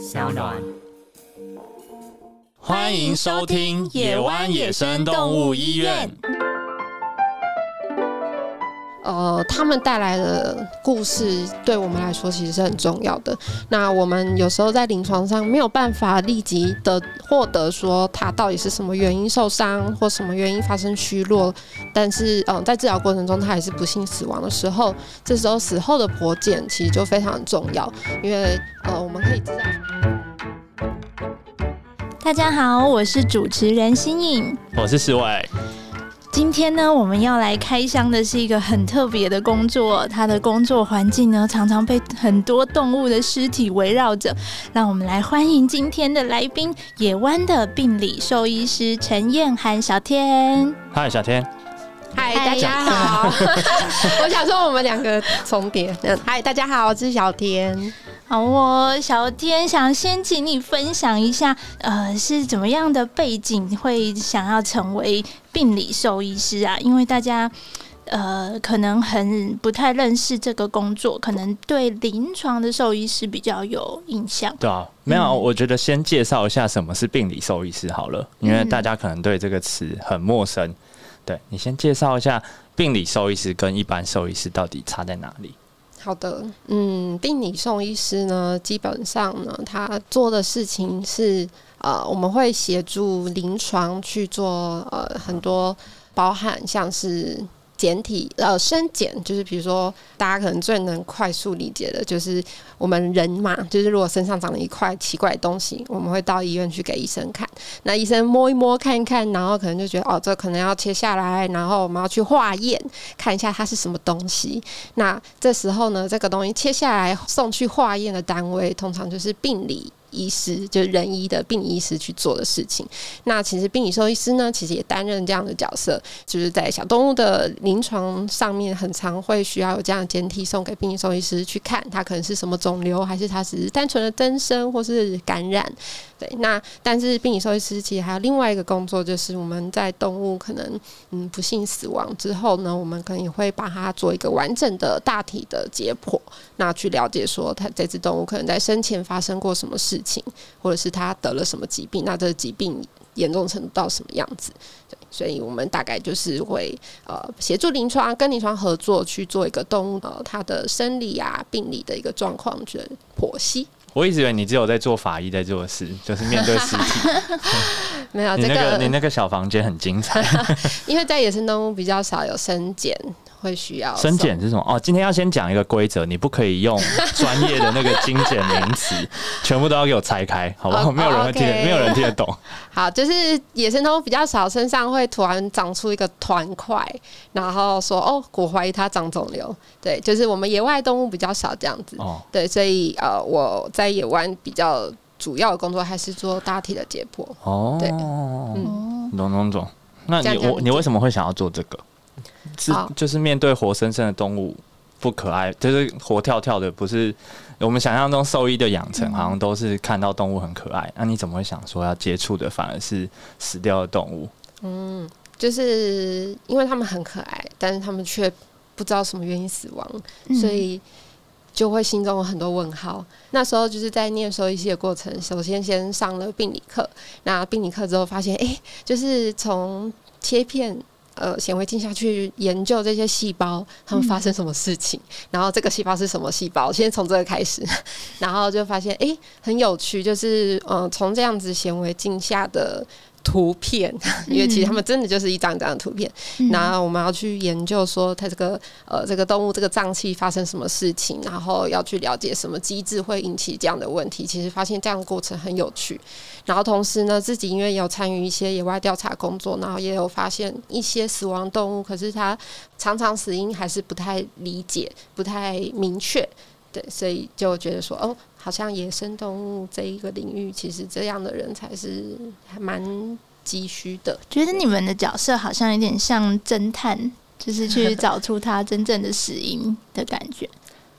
小暖。欢迎收听野湾野生动物医院。呃，他们带来的故事对我们来说其实是很重要的。那我们有时候在临床上没有办法立即的获得说他到底是什么原因受伤或什么原因发生虚弱，但是嗯、呃在治疗过程中他还是不幸死亡的时候，这时候死后的婆检其实就非常重要，因为呃我们可以知道。大家好，我是主持人新颖。我是世伟，今天呢，我们要来开箱的是一个很特别的工作，它的工作环境呢，常常被很多动物的尸体围绕着。让我们来欢迎今天的来宾——野湾的病理兽医师陈燕涵小天。嗨，小天，嗨，大家好！我想说我们两个重叠。嗯嗨，大家好，我是小田。好哦，小天想先请你分享一下，呃，是怎么样的背景会想要成为病理兽医师啊？因为大家。呃，可能很不太认识这个工作，可能对临床的兽医师比较有印象。对啊，没有，我觉得先介绍一下什么是病理兽医师好了，因为嗯大家可能对这个词很陌生。对你先介绍一下病理兽医师跟一般兽医师到底差在哪里？好的，嗯，病理送医师呢，基本上呢，他做的事情是呃，我们会协助临床去做呃很多包含像是。简体呃生检，就是比如说大家可能最能快速理解的，就是我们人嘛，就是如果身上长了一块奇怪的东西，我们会到医院去给医生看。那医生摸一摸看一看，然后可能就觉得哦，这可能要切下来，然后我们要去化验，看一下它是什么东西。那这时候呢，这个东西切下来送去化验的单位，通常就是病理。医师就是人医的病医师去做的事情。那其实病理兽医师呢，其实也担任这样的角色，就是在小动物的临床上面，很常会需要有这样的简体送给病理兽医师去看，它可能是什么肿瘤，还是它只是单纯的增生或是感染。对，那但是病理兽医师其实还有另外一个工作，就是我们在动物可能嗯不幸死亡之后呢，我们可能也会把它做一个完整的大体的解剖，那去了解说它这只动物可能在生前发生过什么事情，或者是他得了什么疾病，那这个疾病严重程度到什么样子？对，所以我们大概就是会呃协助临床跟临床合作去做一个动物呃它的生理啊病理的一个状况去剖析。我一直以为你只有在做法医在做事，就是面对尸体。没有你那这个个你那个小房间很精彩。因为在野生动物比较少有生检，会需要生检是什么？哦，今天要先讲一个规则，你不可以用 专业的那个精简名词，全部都要给我拆开，好不好？哦没有人会听没有人听得懂。好，就是野生动物比较少，身上会突然长出一个团块，然后说哦，我怀疑它长肿瘤。对，就是我们野外动物比较少这样子。哦，对，所以呃，我在野外比较主要的工作还是做大体的解剖。哦，对嗯，懂懂懂。那你我你为什么会想要做这个？是就是面对活生生的动物不可爱，就是活跳跳的，不是我们想象中兽医的养成，好像都是看到动物很可爱。那、你怎么会想说要接触的反而是死掉的动物？嗯，就是因为他们很可爱，但是他们却不知道什么原因死亡，嗯所以就会心中有很多问号。那时候就是在念兽医系的过程，首先先上了病理课，那病理课之后发现，诶，就是从切片。呃，显微镜下去研究这些细胞，它们发生什么事情，然后这个细胞是什么细胞，先从这个开始，然后就发现，诶，很有趣，就是呃，从这样子显微镜下的图片，因为其实他们真的就是一张一张的图片，嗯然后我们要去研究说它这个呃这个动物这个脏器发生什么事情，然后要去了解什么机制会引起这样的问题。其实发现这样的过程很有趣，然后同时呢，自己因为有参与一些野外调查工作，然后也有发现一些死亡动物，可是它常常死因还是不太理解、不太明确。对，所以就觉得说，哦，好像野生动物这一个领域，其实这样的人才是还蛮急需的。觉得你们的角色好像有点像侦探，就是去 找出它真正的死因的感觉。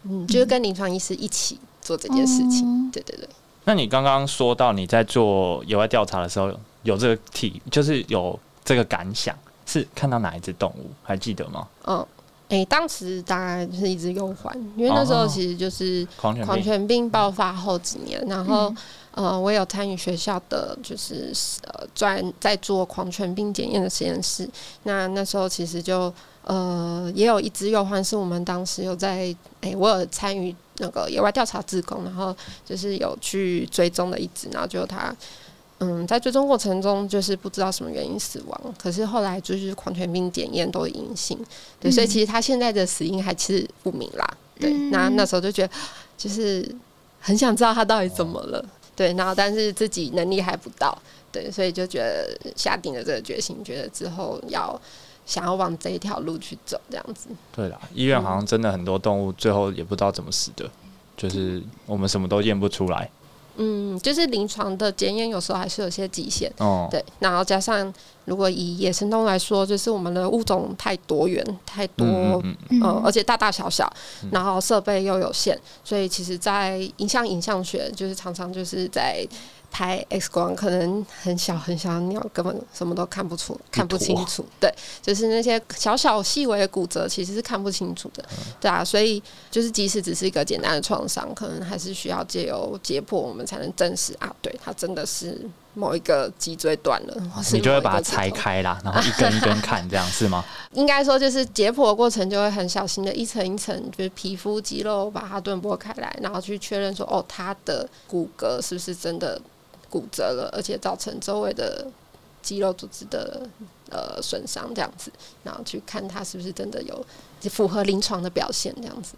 嗯，就是跟临床医师一起做这件事情。哦对对对。那你刚刚说到你在做野外调查的时候，有这个体，就是有这个感想，是看到哪一只动物？还记得吗？嗯，哎，当时大概是一只幼环，因为那时候其实就是狂犬病爆发后几年，然后呃，我有参与学校的就是呃专在做狂犬病检验的实验室。那那时候其实就呃也有一只幼獾，是我们当时有在哎，我有参与那个野外调查自工，然后就是有去追踪的一只，然后就它。嗯，在追踪过程中，就是不知道什么原因死亡，可是后来就是狂犬病检验都阴性，对，所以其实他现在的死因还是不明啦。对，那那时候就觉得，就是很想知道他到底怎么了，对，然后但是自己能力还不到，对，所以就觉得下定了这个决心，觉得之后要想要往这一条路去走，这样子。对啦，医院好像真的很多动物最后也不知道怎么死的，就是我们什么都验不出来。嗯，就是临床的检验有时候还是有些极限，哦，对，然后加上如果以野生动物来说，就是我们的物种太多元、太多，呃，而且大大小小，然后设备又有限，所以其实，在影像影像学，就是常常就是在。拍 X 光可能很小很小的鸟根本什么都看不出看不清楚，对，就是那些小小细微的骨折其实是看不清楚的，对啊，所以就是即使只是一个简单的创伤，可能还是需要借由解剖我们才能证实啊，对，它真的是某一个脊椎断了，你就会把它拆开啦，然后一根一根看，这样是吗？应该说就是解剖的过程就会很小心的一层一层，就是皮肤肌肉把它顿剥开来，然后去确认说哦，它的骨骼是不是真的。骨折了，而且造成周围的肌肉组织的呃损伤，这样子，然后去看他是不是真的有符合临床的表现，这样子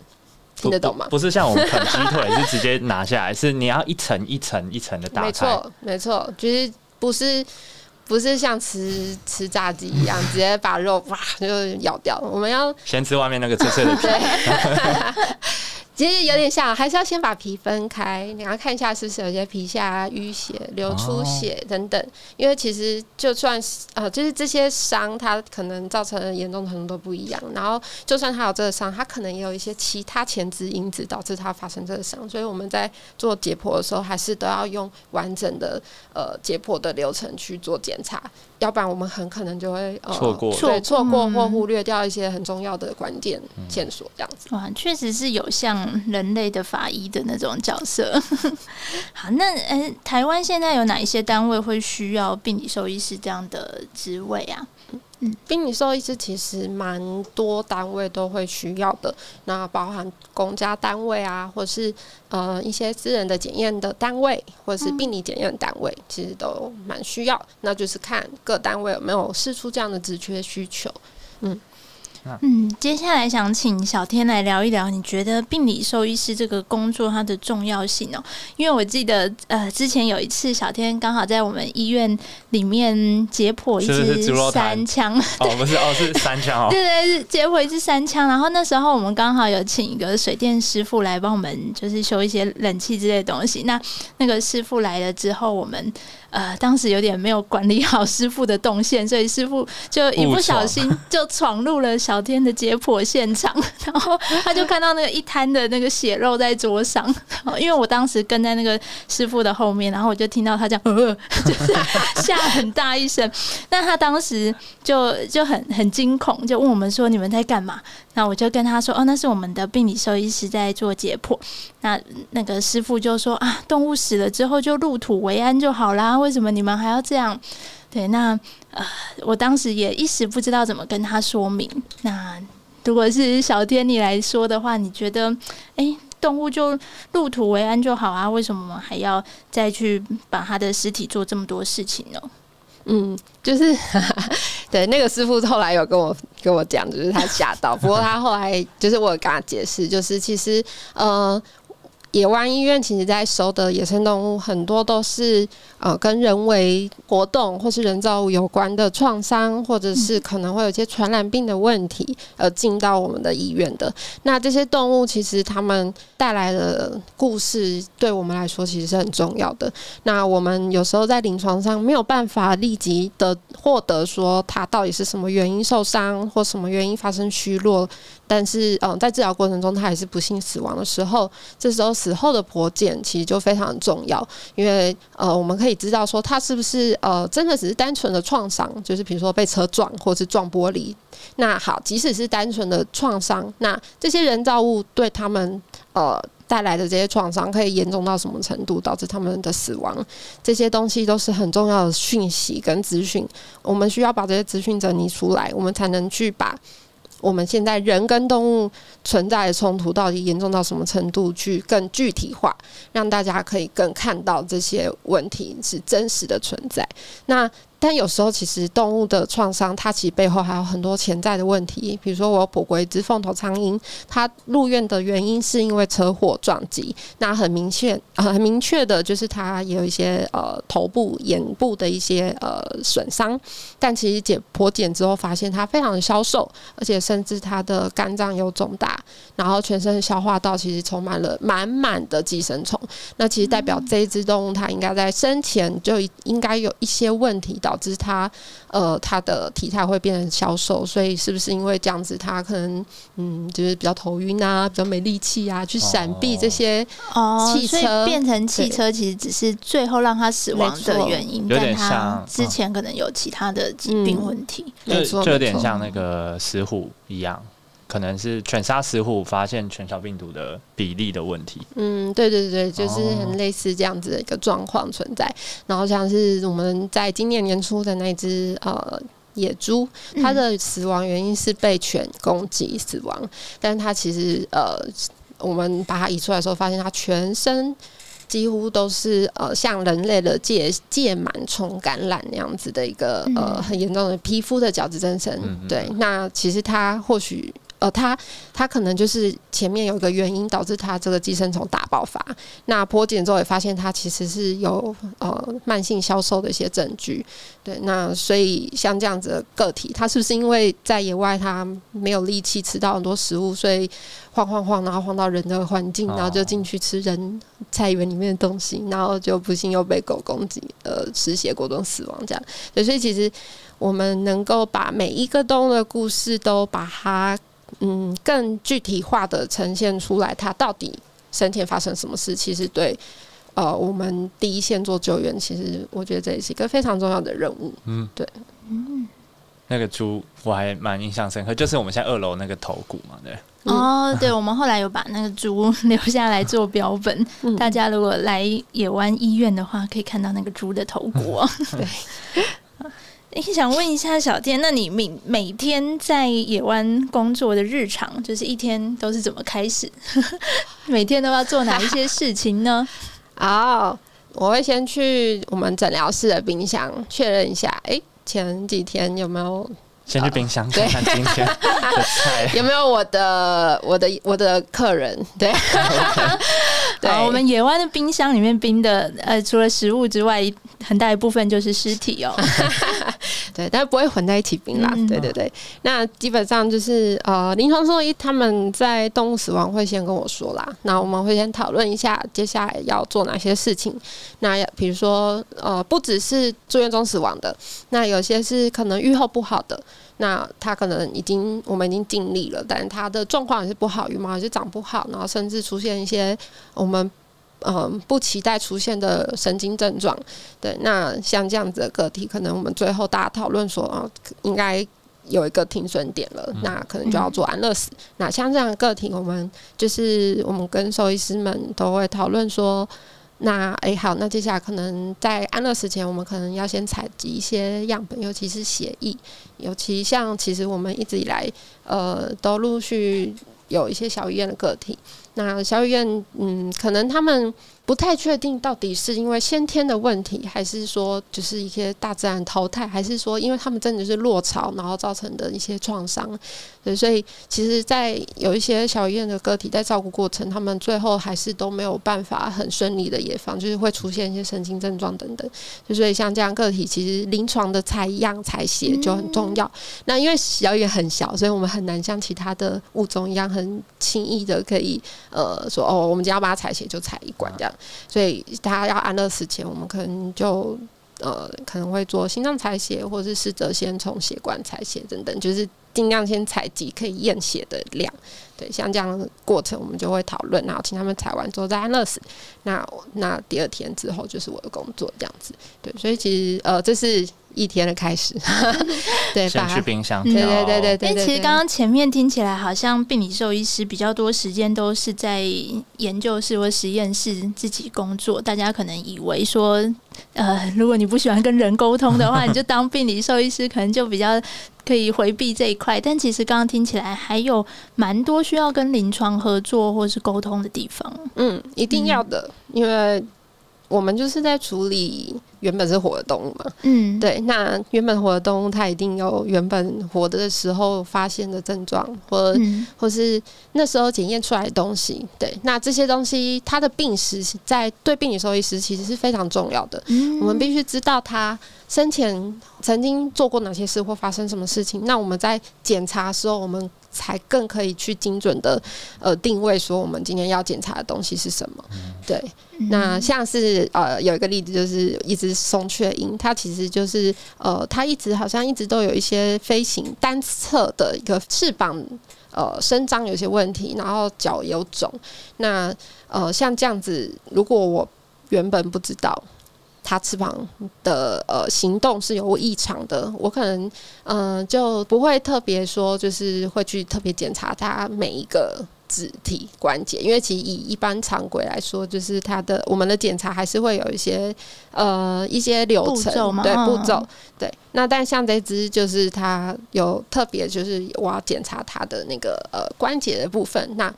听得懂吗？不是像我们啃鸡腿是直接拿下来，是你要一层一层一层的打开。没错，没错，就是不是不是像吃吃炸鸡一样，直接把肉哇就咬掉。我们要先吃外面那个脆脆的皮。其实有点像，还是要先把皮分开，你要看一下是不是有些皮下淤血、流出血等等。因为其实就算是呃，就是这些伤，它可能造成的严重程度都不一样。然后就算他有这个伤，他可能也有一些其他前置因子导致他发生这个伤。所以我们在做解剖的时候，还是都要用完整的呃解剖的流程去做检查。要不然我们很可能就会错过，对，错过或忽略掉一些很重要的关键线索，这样子。哇，确实是有像人类的法医的那种角色。好，那呃，台湾现在有哪一些单位会需要病理兽医师这样的职位啊？嗯病理兽医师其实蛮多单位都会需要的，那包含公家单位啊，或是呃一些私人的检验的单位，或是病理检验单位，其实都蛮需要。那就是看各单位有没有试出这样的职缺需求，嗯。嗯，接下来想请小天来聊一聊，你觉得病理兽医师这个工作它的重要性哦？因为我记得呃，之前有一次小天刚好在我们医院里面解剖一只三枪，哦不是哦是三枪哦，对对是解剖一只三枪，然后那时候我们刚好有请一个水电师傅来帮我们就是修一些冷气之类的东西，那那个师傅来了之后，我们。呃，当时有点没有管理好师傅的动线，所以师傅就一不小心 就闯入了小天的解剖现场，然后他就看到那个一滩的那个血肉在桌上。因为我当时跟在那个师傅的后面，然后我就听到他这样，就是吓很大一声。那他当时就就很很惊恐，就问我们说：“你们在干嘛？”那我就跟他说：“哦，那是我们的病理兽医师在做解剖。”那那个师傅就说：“啊，动物死了之后就入土为安就好啦，为什么你们还要这样？”对，那呃，我当时也一时不知道怎么跟他说明。那如果是小天你来说的话，你觉得，哎，动物就入土为安就好啊？为什么还要再去把他的尸体做这么多事情呢？嗯，就是 对那个师傅后来有跟我跟我讲，就是他吓到。不过他后来就是我跟他解释，就是其实呃。野湾医院其实，在收的野生动物很多都是呃跟人为活动或是人造物有关的创伤，或者是可能会有一些传染病的问题，而进到我们的医院的。那这些动物其实他们带来的故事，对我们来说其实是很重要的。那我们有时候在临床上没有办法立即的获得说它到底是什么原因受伤或什么原因发生虚弱。但是嗯，在治疗过程中他还是不幸死亡的时候，这时候死后的剖检其实就非常重要，因为呃，我们可以知道说他是不是呃真的只是单纯的创伤，就是比如说被车撞或是撞玻璃。那好，即使是单纯的创伤，那这些人造物对他们呃。带来的这些创伤可以严重到什么程度，导致他们的死亡？这些东西都是很重要的讯息跟资讯，我们需要把这些资讯整理出来，我们才能去把我们现在人跟动物存在的冲突到底严重到什么程度，去更具体化，让大家可以更看到这些问题是真实的存在。那但有时候，其实动物的创伤，它其实背后还有很多潜在的问题。比如说，我有捕过一只凤头苍蝇，它入院的原因是因为车祸撞击。那很明确，很明确的就是它有一些呃头部、眼部的一些呃损伤。但其实解剖检之后，发现它非常的消瘦，而且甚至它的肝脏有肿大，然后全身消化道其实充满了满满的寄生虫。那其实代表这一只动物，它应该在生前就应该有一些问题导致他，呃，他的体态会变成消瘦，所以是不是因为这样子，他可能嗯，就是比较头晕啊，比较没力气啊，去闪避这些哦，汽车变成汽车，其实只是最后让他死亡的原因，但他之前可能有其他的疾病问题，就就有点像那个石虎一样。可能是犬杀食虎发现犬小病毒的比例的问题。嗯，对对对，就是很类似这样子的一个状况存在。然后像是我们在今年年初的那只呃野猪，它的死亡原因是被犬攻击死亡，但是它其实呃，我们把它移出来的时候，发现它全身几乎都是呃像人类的疥疥螨虫感染那样子的一个呃很严重的皮肤的角质增生。对，那其实它或许。呃，它它可能就是前面有一个原因导致它这个寄生虫大爆发。那剖检之后也发现它其实是有呃慢性消瘦的一些证据。对，那所以像这样子的个体，它是不是因为在野外它没有力气吃到很多食物，所以晃晃晃，然后晃到人的环境，然后就进去吃人菜园里面的东西，然后就不幸又被狗攻击，呃，失血过多死亡这样。对，所以其实我们能够把每一个动物的故事都把它。嗯，更具体化的呈现出来，它到底生前发生什么事？其实对，呃，我们第一线做救援，其实我觉得这也是一个非常重要的任务。嗯，对，嗯，那个猪我还蛮印象深刻，就是我们现在二楼那个头骨嘛，对。哦，对，我们后来有把那个猪留下来做标本，大家如果来野湾医院的话，可以看到那个猪的头骨。对。诶，想问一下小天，那你每每天在野湾工作的日常，就是一天都是怎么开始？每天都要做哪一些事情呢？哦，我会先去我们诊疗室的冰箱确认一下，哎，前几天有没有？先去冰箱看看今天的菜 有没有我的我的我的客人？对，对，我们野湾的冰箱里面冰的，呃，除了食物之外，很大一部分就是尸体哦。对，但是不会混在一起冰啦。对对对，那基本上就是呃，临床兽医他们在动物死亡会先跟我说啦，那我们会先讨论一下接下来要做哪些事情。那比如说呃，不只是住院中死亡的，那有些是可能愈后不好的。那他可能已经我们已经尽力了，但是他的状况也是不好，羽毛也是长不好，然后甚至出现一些我们嗯不期待出现的神经症状。对，那像这样子的个体，可能我们最后大家讨论说啊，应该有一个停损点了，那可能就要做安乐死。那像这样的个体，我们就是我们跟兽医师们都会讨论说。那哎好，那接下来可能在安乐死前，我们可能要先采集一些样本，尤其是血液，尤其像其实我们一直以来呃都陆续有一些小医院的个体，那小医院嗯可能他们。不太确定到底是因为先天的问题，还是说就是一些大自然淘汰，还是说因为他们真的是落潮，然后造成的一些创伤。对，所以其实，在有一些小医院的个体在照顾过程，他们最后还是都没有办法很顺利的野放，就是会出现一些神经症状等等。就所以像这样个体，其实临床的采样采血就很重要。那因为小医院很小，所以我们很难像其他的物种一样很轻易的可以呃说哦，我们只要把它采血就采一管这样。所以他要安乐死前，我们可能就呃可能会做心脏采血，或者是试着先从血管采血等等，就是尽量先采集可以验血的量。对，像这样的过程，我们就会讨论，然后请他们采完之后再安乐死。那那第二天之后就是我的工作，这样子。对，所以其实呃，这是。一天的开始，对，先去冰箱，对对对对对。因为其实刚刚前面听起来好像病理兽医师比较多时间都是在研究室或实验室自己工作，大家可能以为说，呃，如果你不喜欢跟人沟通的话，你就当病理兽医师，可能就比较可以回避这一块。但其实刚刚听起来还有蛮多需要跟临床合作或是沟通的地方。嗯，一定要的，因为。我们就是在处理原本是活的动物嘛，嗯，对，那原本活的动物它一定有原本活的时候发现的症状，或或是那时候检验出来的东西，对，那这些东西它的病史在对病理兽医师其实是非常重要的，我们必须知道它生前曾经做过哪些事或发生什么事情，那我们在检查的时候，我们才更可以去精准的呃定位说我们今天要检查的东西是什么，对。那像是呃有一个例子，就是一只松雀鹰，它其实就是呃它一直好像一直都有一些飞行单侧的一个翅膀呃伸张有些问题，然后脚有肿。那呃像这样子，如果我原本不知道它翅膀的呃行动是有异常的，我可能嗯就不会特别说就是会去特别检查它每一个。肢体关节，因为其实以一般常规来说，就是它的我们的检查还是会有一些呃一些流程，对步骤，对。那但像这只，就是它有特别，就是我要检查它的那个呃关节的部分，那。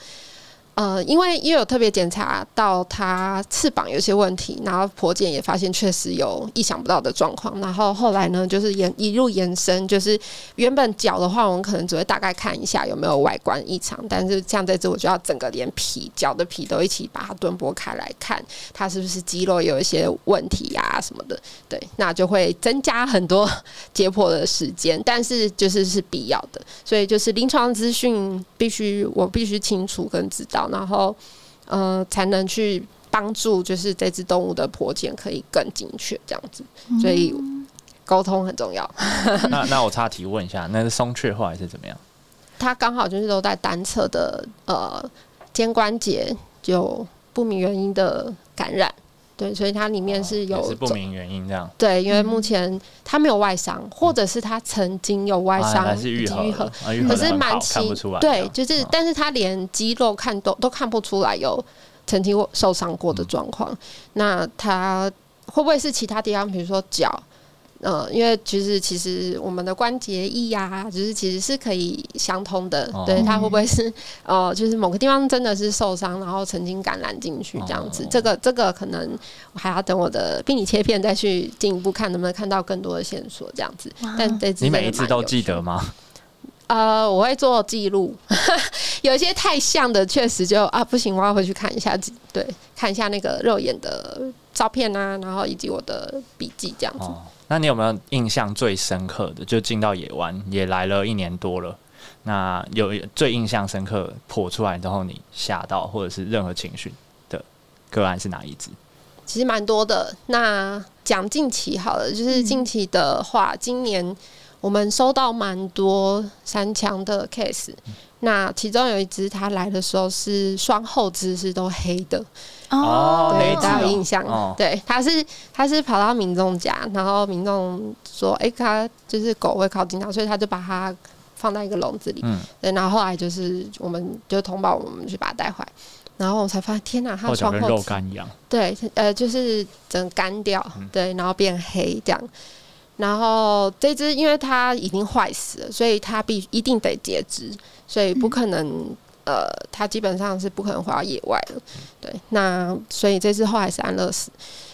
呃，因为也有特别检查到它翅膀有些问题，然后婆检也发现确实有意想不到的状况，然后后来呢，就是延一路延伸，就是原本脚的话，我们可能只会大概看一下有没有外观异常，但是像这只，我就要整个连皮脚的皮都一起把它蹲剥开来看，它是不是肌肉有一些问题呀什么的，对，那就会增加很多 解剖的时间，但是就是是必要的，所以就是临床资讯必须我必须清楚跟知道。然后，呃，才能去帮助，就是这只动物的剖检可以更精确，这样子。所以沟通很重要。那那我插题问一下，那是松雀后还是怎么样？它刚好就是都在单侧的呃肩关节有不明原因的感染。对，所以它里面是有是不明原因这样。对，因为目前它没有外伤，或者是它曾经有外伤，还是愈合，可是蛮奇。对，就是，但是它连肌肉看都都看不出来有曾经受伤过的状况。那它会不会是其他地方，比如说脚？嗯，因为其实其实我们的关节液呀，就是其实是可以相通的。对，它会不会是呃，就是某个地方真的是受伤，然后曾经感染进去这样子？这个这个可能我还要等我的病理切片再去进一步看，能不能看到更多的线索这样子。但这你每一次都记得吗？呃，我会做记录，有一些太像的，确实就啊不行，我要回去看一下，对，看一下那个肉眼的照片啊，然后以及我的笔记这样子。那你有没有印象最深刻的？就进到野湾也来了一年多了，那有最印象深刻破出来之后你吓到或者是任何情绪的个案是哪一只？其实蛮多的。那讲近期好了，就是近期的话，今年我们收到蛮多三枪的 case。那其中有一只，它来的时候是双后肢是都黑的哦，对，大家有印象？对，它是它是跑到民众家，然后民众说，哎，它就是狗会靠近它，所以他就把它放在一个笼子里。嗯，对，然后后来就是我们就通报我们去把它带回来，然后我才发现，天哪，它双后肉干一样。对，呃，就是整干掉，对，然后变黑这样。然后这只因为它已经坏死了，所以它必一定得截肢。所以不可能，呃，它基本上是不可能回到野外的，对。那所以这次后来是安乐死。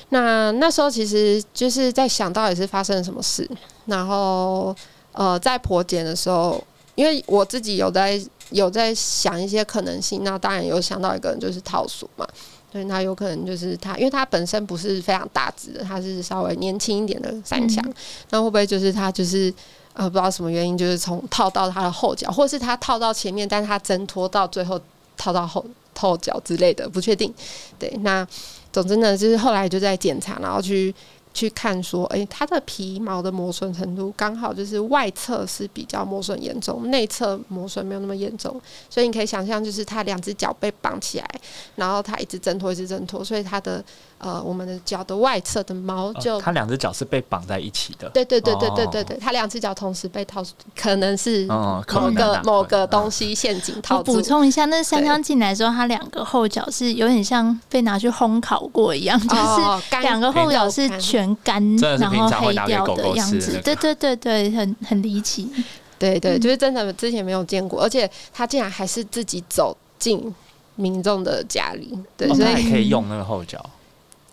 那那时候其实就是在想到底是发生了什么事，然后呃，在婆检的时候，因为我自己有在有在想一些可能性，那当然有想到一个人就是套鼠嘛，对，那有可能就是他，因为他本身不是非常大只的，他是稍微年轻一点的三强，那会不会就是他就是。呃，不知道什么原因，就是从套到他的后脚，或是他套到前面，但是他挣脱到最后套到后后脚之类的，不确定。对，那总之呢，就是后来就在检查，然后去去看说，诶，它的皮毛的磨损程度刚好就是外侧是比较磨损严重，内侧磨损没有那么严重，所以你可以想象，就是它两只脚被绑起来，然后它一直挣脱，一直挣脱，所以它的呃，我们的脚的外侧的毛就，它两只脚是被绑在一起的。对对对对对对对，它两只脚同时被套，可能是某个某个东西陷阱套。我补充一下，那三刚进来的时候，它两个后脚是有点像被拿去烘烤过一样，就是两个后脚是全干，然后黑掉的样子。对对对对，很很离奇。对对，就是真的之前没有见过，而且它竟然还是自己走进民众的家里，对，所以可以用那个后脚。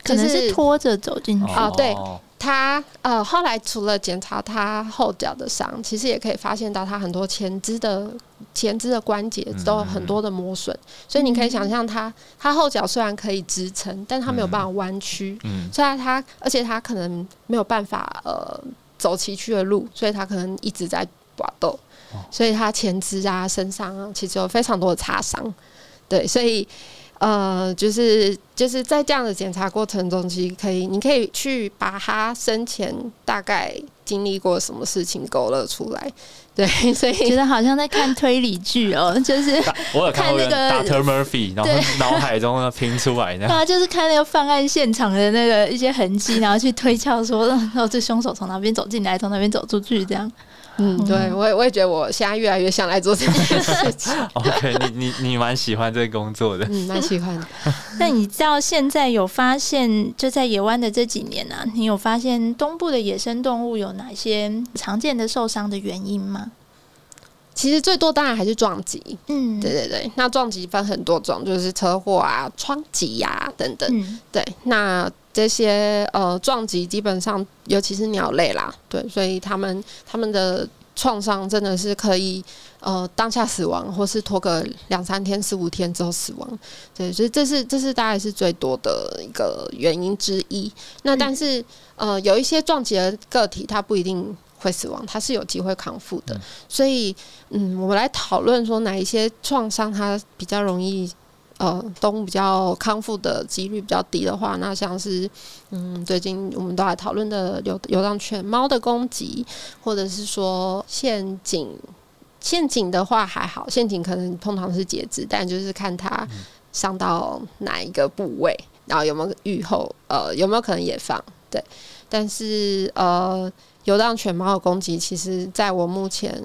可能是拖着走进去。啊，对他呃，后来除了检查他后脚的伤，其实也可以发现到他很多前肢的前肢的关节都有很多的磨损，所以你可以想象他他后脚虽然可以支撑，但他没有办法弯曲，嗯，所以他而且他可能没有办法呃走崎岖的路，所以他可能一直在搏斗，所以他前肢啊身上啊其实有非常多的擦伤，对，所以。呃，就是就是在这样的检查过程中，其实可以，你可以去把他生前大概经历过什么事情勾勒出来。对，所以觉得好像在看推理剧哦，就是我有看那个 Doctor Murphy，然后脑海中呢拼出来的。对啊，就是看那个犯案现场的那个一些痕迹，然后去推敲说，哦，这凶手从哪边走进来，从哪边走出去，这样。嗯，对我也我也觉得我现在越来越想来做这件事情。OK，你你你蛮喜欢这个工作的，嗯，蛮喜欢的。那你知道现在有发现，就在野湾的这几年啊，你有发现东部的野生动物有哪些常见的受伤的原因吗？其实最多当然还是撞击，嗯，对对对。那撞击分很多种，就是车祸啊、撞击呀等等。对，那这些呃撞击基本上，尤其是鸟类啦，对，所以他们他们的创伤真的是可以呃当下死亡，或是拖个两三天、四五天之后死亡。对，所以这是这是大概是最多的一个原因之一。那但是呃有一些撞击的个体，它不一定。会死亡，它是有机会康复的，所以，嗯，我们来讨论说哪一些创伤它比较容易，呃，动物比较康复的几率比较低的话，那像是，嗯，最近我们都来讨论的流流浪犬猫的攻击，或者是说陷阱，陷阱的话还好，陷阱可能通常是截肢，但就是看它伤到哪一个部位，然后有没有愈后，呃，有没有可能也放，对，但是呃。流浪犬猫的攻击，其实在我目前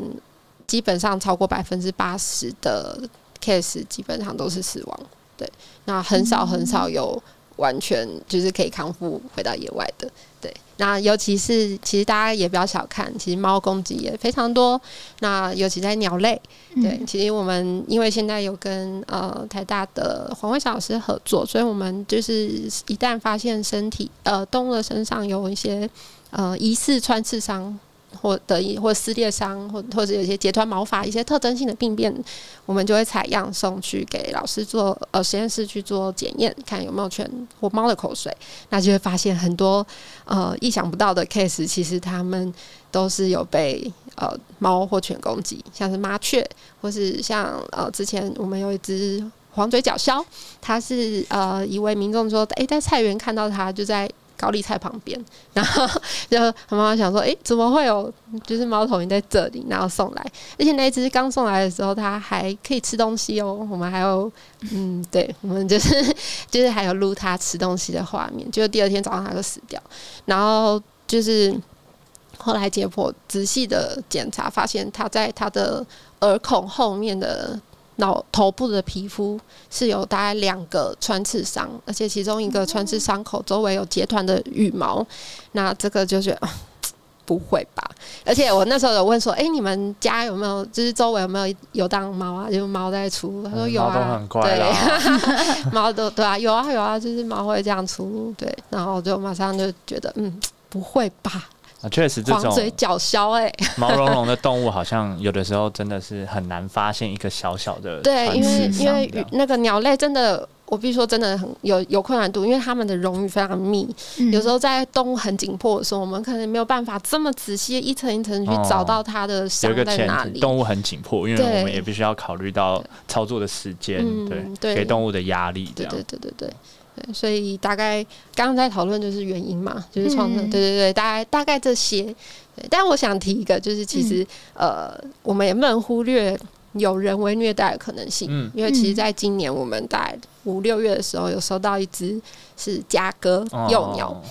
基本上超过百分之八十的 case 基本上都是死亡。对，那很少很少有完全就是可以康复回到野外的。对，那尤其是其实大家也不要小看，其实猫攻击也非常多。那尤其在鸟类，对，其实我们因为现在有跟呃台大的黄慧小老师合作，所以我们就是一旦发现身体呃动物的身上有一些。呃，疑似穿刺伤，或的或撕裂伤，或或者有些截断毛发，一些特征性的病变，我们就会采样送去给老师做呃实验室去做检验，看有没有犬或猫的口水，那就会发现很多呃意想不到的 case，其实他们都是有被呃猫或犬攻击，像是麻雀，或是像呃之前我们有一只黄嘴角鸮，它是呃一位民众说，诶，在菜园看到它就在。高丽菜旁边，然后就他妈妈想说：“哎，怎么会有就是猫头鹰在这里？”然后送来，而且那只刚送来的时候，它还可以吃东西哦。我们还有，嗯，对，我们就是 就是还有录它吃东西的画面。就第二天早上它就死掉，然后就是后来解剖仔细的检查，发现它在它的耳孔后面的。脑头部的皮肤是有大概两个穿刺伤，而且其中一个穿刺伤口周围有结团的羽毛。那这个就是 不会吧？而且我那时候有问说：“哎，你们家有没有就是周围有没有有当猫啊？就是猫在出？”他说：“有啊，对，猫都对啊，有啊有啊，就是猫会这样出。”对，然后就马上就觉得嗯，不会吧？啊，确实，这种嘴角消哎，毛茸茸的动物好像有的时候真的是很难发现一个小小的对，因为因为那个鸟类真的，我必须说真的很有有困难度，因为它们的绒羽非常密，有时候在动物很紧迫的时候，我们可能没有办法这么仔细一层一层去找到它的伤在哪里。动物很紧迫，因为我们也必须要考虑到操作的时间，对，给动物的压力，对对对对对。对，所以大概刚刚在讨论就是原因嘛，就是创伤，嗯对对对，大概大概这些。对，但我想提一个，就是其实、呃，我们也不能忽略有人为虐待的可能性，嗯。因为其实在今年我们在五六月的时候有收到一只是家鸽幼鸟，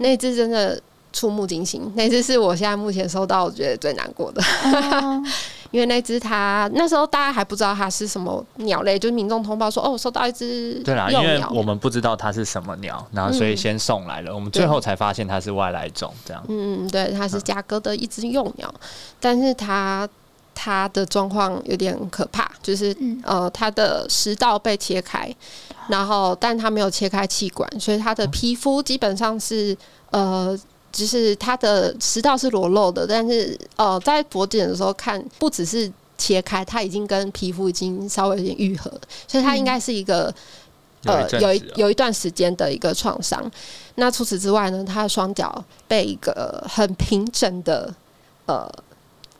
那只真的触目惊心，那只是我现在目前收到我觉得最难过的。哦 因为那只它那时候大家还不知道它是什么鸟类，就是民众通报说哦，我收到一只对啦，因为。我们不知道它是什么鸟，然后所以先送来了，我们最后才发现它是外来种，这样。嗯，对，它是嘉哥的一只幼鸟，但是它它的状况有点可怕，就是嗯呃，它的食道被切开，然后但它没有切开气管，所以它的皮肤基本上是呃。就是它的食道是裸露的，但是呃，在脖颈的时候看，不只是切开，它已经跟皮肤已经稍微有点愈合，所以它应该是一个、呃有一有一段时间的一个创伤。那除此之外呢，他的双脚被一个很平整的呃，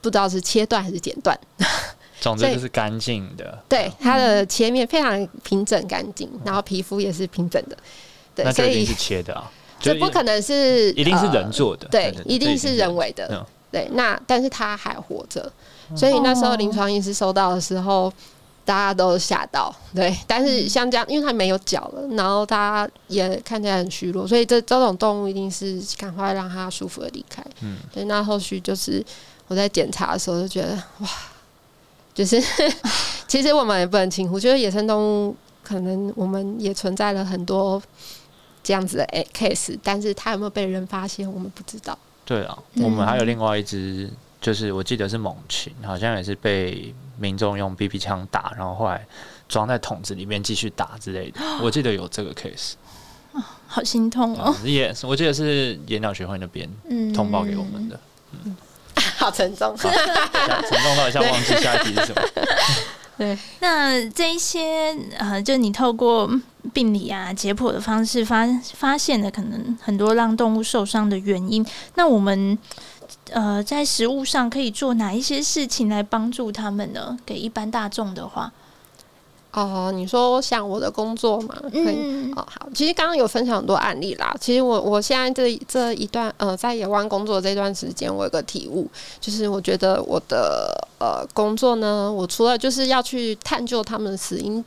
不知道是切断还是剪断，总之就是干净的。对，它的切面非常平整干净，然后皮肤也是平整的，对，所以那就一定是切的啊，就这不可能是一定是人呃做的，对，对一定是人为的嗯。对，那但是他还活着，所以那时候临床医师收到的时候，大家都吓到。对，但是像这样，因为他没有脚了，然后他也看起来很虚弱，所以这这种动物一定是赶快让它舒服的离开。嗯，对，那后续就是我在检查的时候就觉得哇，就是 其实我们也不能轻忽，就是野生动物可能我们也存在了很多这样子的诶 case，但是它有没有被人发现，我们不知道。对啊，嗯我们还有另外一只，就是我记得是猛禽，好像也是被民众用 BB 枪打，然后后来装在桶子里面继续打之类的。我记得有这个 case，好心痛哦。也我记得是野鸟学会那边嗯通报给我们的。嗯 好沉重。好沉重到一下忘记下一题是什么。对，那这一些呃，就你透过病理啊、解剖的方式发发现的可能很多让动物受伤的原因，那我们呃在食物上可以做哪一些事情来帮助他们呢？给一般大众的话，哦，你说像我的工作嘛，可以。嗯哦，好，其实刚刚有分享很多案例啦。其实我我现在这这一段呃，在野湾工作这段时间，我有个体悟，就是我觉得我的呃工作呢，我除了就是要去探究他们的死因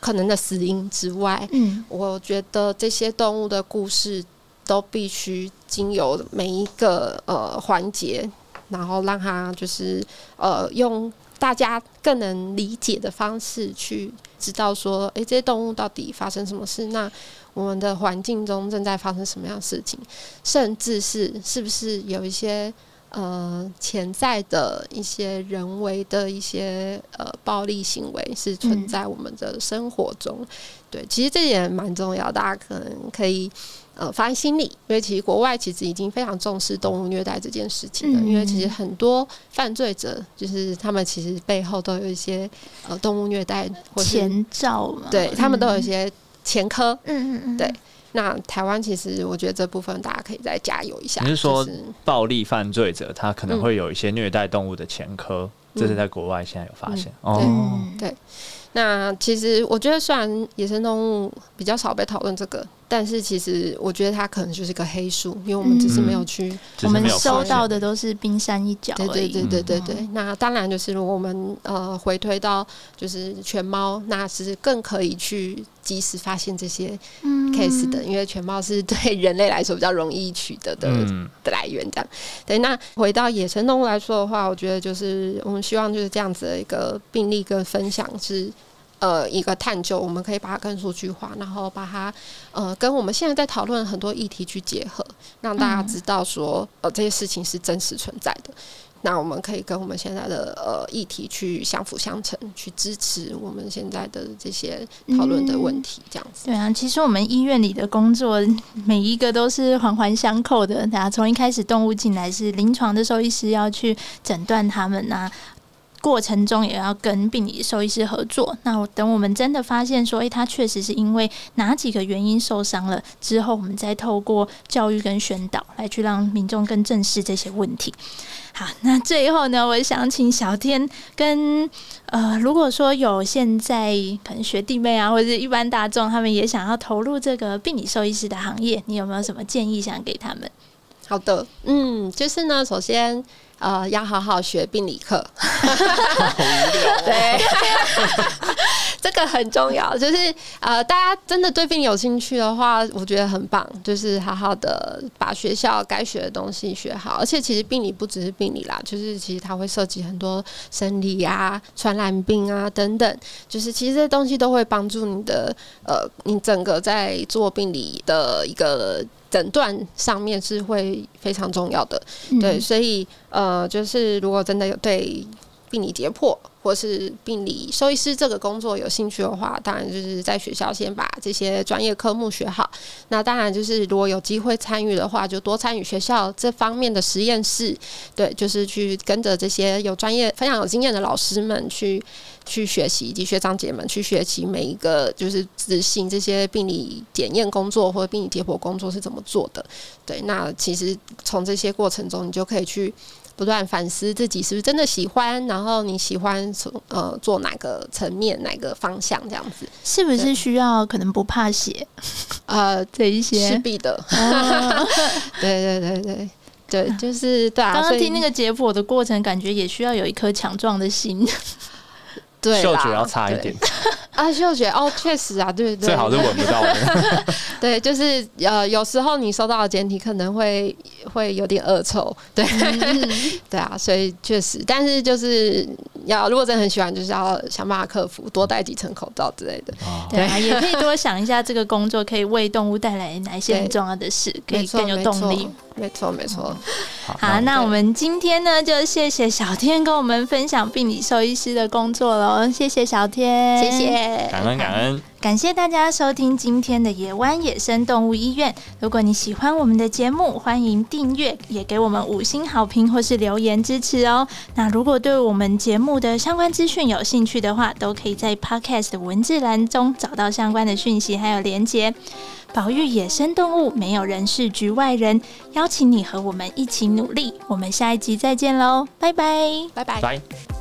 可能的死因之外，嗯我觉得这些动物的故事都必须经由每一个呃环节，然后让它就是呃用大家更能理解的方式去知道说，诶，这些动物到底发生什么事？那我们的环境中正在发生什么样的事情？甚至是是不是有一些呃潜在的一些人为的一些呃暴力行为是存在我们的生活中？对，其实这也蛮重要，大家可能可以呃放在心里，因为其实国外其实已经非常重视动物虐待这件事情了，嗯因为其实很多犯罪者就是他们其实背后都有一些呃动物虐待或是前兆嘛，对他们都有一嗯些前科。嗯嗯嗯，对那台湾其实我觉得这部分大家可以再加油一下。你是说暴力犯罪者他可能会有一些虐待动物的前科，这是在国外现在有发现。嗯哦，嗯对那其实我觉得，虽然野生动物比较少被讨论这个，但是其实我觉得它可能就是个黑数，因为我们只是没有去。只我们收到的都是冰山一角。对对对对对对。嗯那当然就是如果我们呃回推到就是全猫，那是更可以去及时发现这些嗯 case 的，因为全猫是对人类来说比较容易取得的嗯，的来源，这样。对，那回到野生动物来说的话，我觉得就是我们希望就是这样子的一个病例跟分享是。呃，一个探究，我们可以把它更数据化，然后把它呃跟我们现在在讨论很多议题去结合，让大家知道说，呃，这些事情是真实存在的。那我们可以跟我们现在的呃议题去相辅相成，去支持我们现在的这些讨论的问题，这样子。对啊，其实我们医院里的工作每一个都是环环相扣的。大家从一开始动物进来是临床的兽医师要去诊断他们啊，过程中也要跟病理兽医师合作。那我等我们真的发现说，诶，他确实是因为哪几个原因受伤了之后，我们再透过教育跟宣导来去让民众更正视这些问题。好，那最后呢，我想请小天跟呃，如果说有现在可能学弟妹啊，或者是一般大众，他们也想要投入这个病理兽医师的行业，你有没有什么建议想给他们？好的，嗯，就是呢，首先。呃，要好好学病理课，对，这个很重要。就是呃，大家真的对病理有兴趣的话，我觉得很棒。就是好好的把学校该学的东西学好。而且其实病理不只是病理啦，就是其实它会涉及很多生理啊、传染病啊等等。就是其实这些东西都会帮助你的呃，你整个在做病理的一个。诊断上面是会非常重要的，对，所以呃，就是如果真的有对病理解剖或是病理兽医师这个工作有兴趣的话，当然就是在学校先把这些专业科目学好。那当然就是如果有机会参与的话，就多参与学校这方面的实验室，对，就是去跟着这些有专业、非常有经验的老师们去。去学习以及学长姐们去学习每一个就是执行这些病理检验工作或者病理解剖工作是怎么做的。对，那其实从这些过程中，你就可以去不断反思自己是不是真的喜欢，然后你喜欢从呃做哪个层面、哪个方向这样子，是不是需要可能不怕血？呃，这一些是必的。对对对对对，就是对啊。刚刚听那个解剖的过程，感觉也需要有一颗强壮的心。对嗅觉要差一点 啊，嗅觉哦，确实啊，对对，最好是闻不到的。对，就是呃，有时候你收到的简体可能会会有点恶臭，对，对啊，所以确实，但是就是要如果真的很喜欢，就是要想办法克服，多戴几层口罩之类的。对啊，也可以多想一下这个工作可以为动物带来哪些很重要的事，可以更有动力。没错，没错。好，那我们今天呢，就谢谢小天跟我们分享病理兽医师的工作喽。谢谢小天，谢谢，感恩感恩。感谢大家收听今天的野湾野生动物医院。如果你喜欢我们的节目，欢迎订阅，也给我们五星好评或是留言支持哦。那如果对我们节目的相关资讯有兴趣的话，都可以在 Podcast 的文字栏中找到相关的讯息还有连接。保育野生动物，没有人是局外人。邀请你和我们一起努力。我们下一集再见喽，拜拜，拜拜，拜。